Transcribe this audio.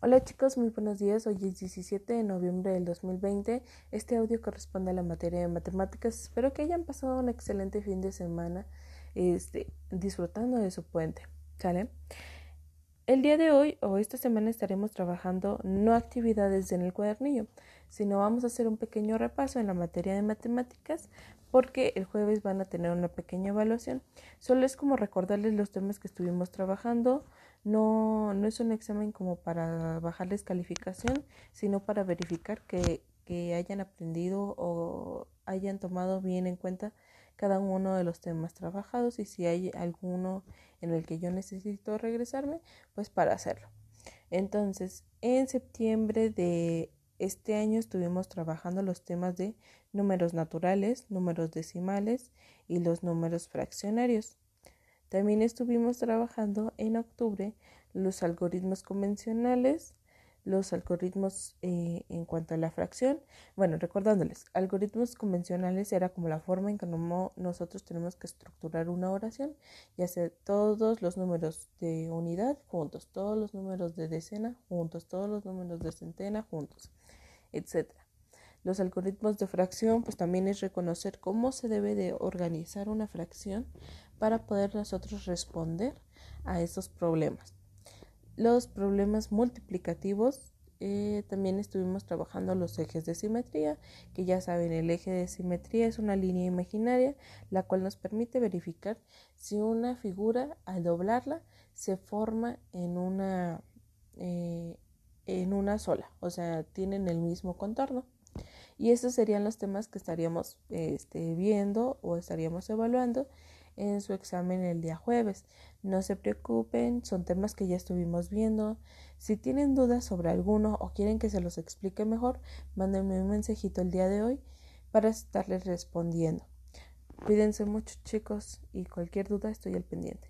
Hola chicos, muy buenos días. Hoy es 17 de noviembre del 2020. Este audio corresponde a la materia de matemáticas. Espero que hayan pasado un excelente fin de semana este, disfrutando de su puente. ¿Sale? El día de hoy o esta semana estaremos trabajando no actividades en el cuadernillo, sino vamos a hacer un pequeño repaso en la materia de matemáticas porque el jueves van a tener una pequeña evaluación. Solo es como recordarles los temas que estuvimos trabajando no, no es un examen como para bajarles calificación, sino para verificar que, que hayan aprendido o hayan tomado bien en cuenta cada uno de los temas trabajados y si hay alguno en el que yo necesito regresarme, pues para hacerlo. Entonces, en septiembre de este año estuvimos trabajando los temas de números naturales, números decimales y los números fraccionarios. También estuvimos trabajando en octubre los algoritmos convencionales, los algoritmos eh, en cuanto a la fracción. Bueno, recordándoles, algoritmos convencionales era como la forma en que nosotros tenemos que estructurar una oración, ya sea todos los números de unidad juntos, todos los números de decena juntos, todos los números de centena juntos, etc. Los algoritmos de fracción, pues también es reconocer cómo se debe de organizar una fracción para poder nosotros responder a esos problemas. Los problemas multiplicativos, eh, también estuvimos trabajando los ejes de simetría, que ya saben, el eje de simetría es una línea imaginaria, la cual nos permite verificar si una figura al doblarla se forma en una, eh, en una sola, o sea, tienen el mismo contorno. Y estos serían los temas que estaríamos este, viendo o estaríamos evaluando en su examen el día jueves. No se preocupen, son temas que ya estuvimos viendo. Si tienen dudas sobre alguno o quieren que se los explique mejor, mándenme un mensajito el día de hoy para estarles respondiendo. Cuídense mucho chicos y cualquier duda estoy al pendiente.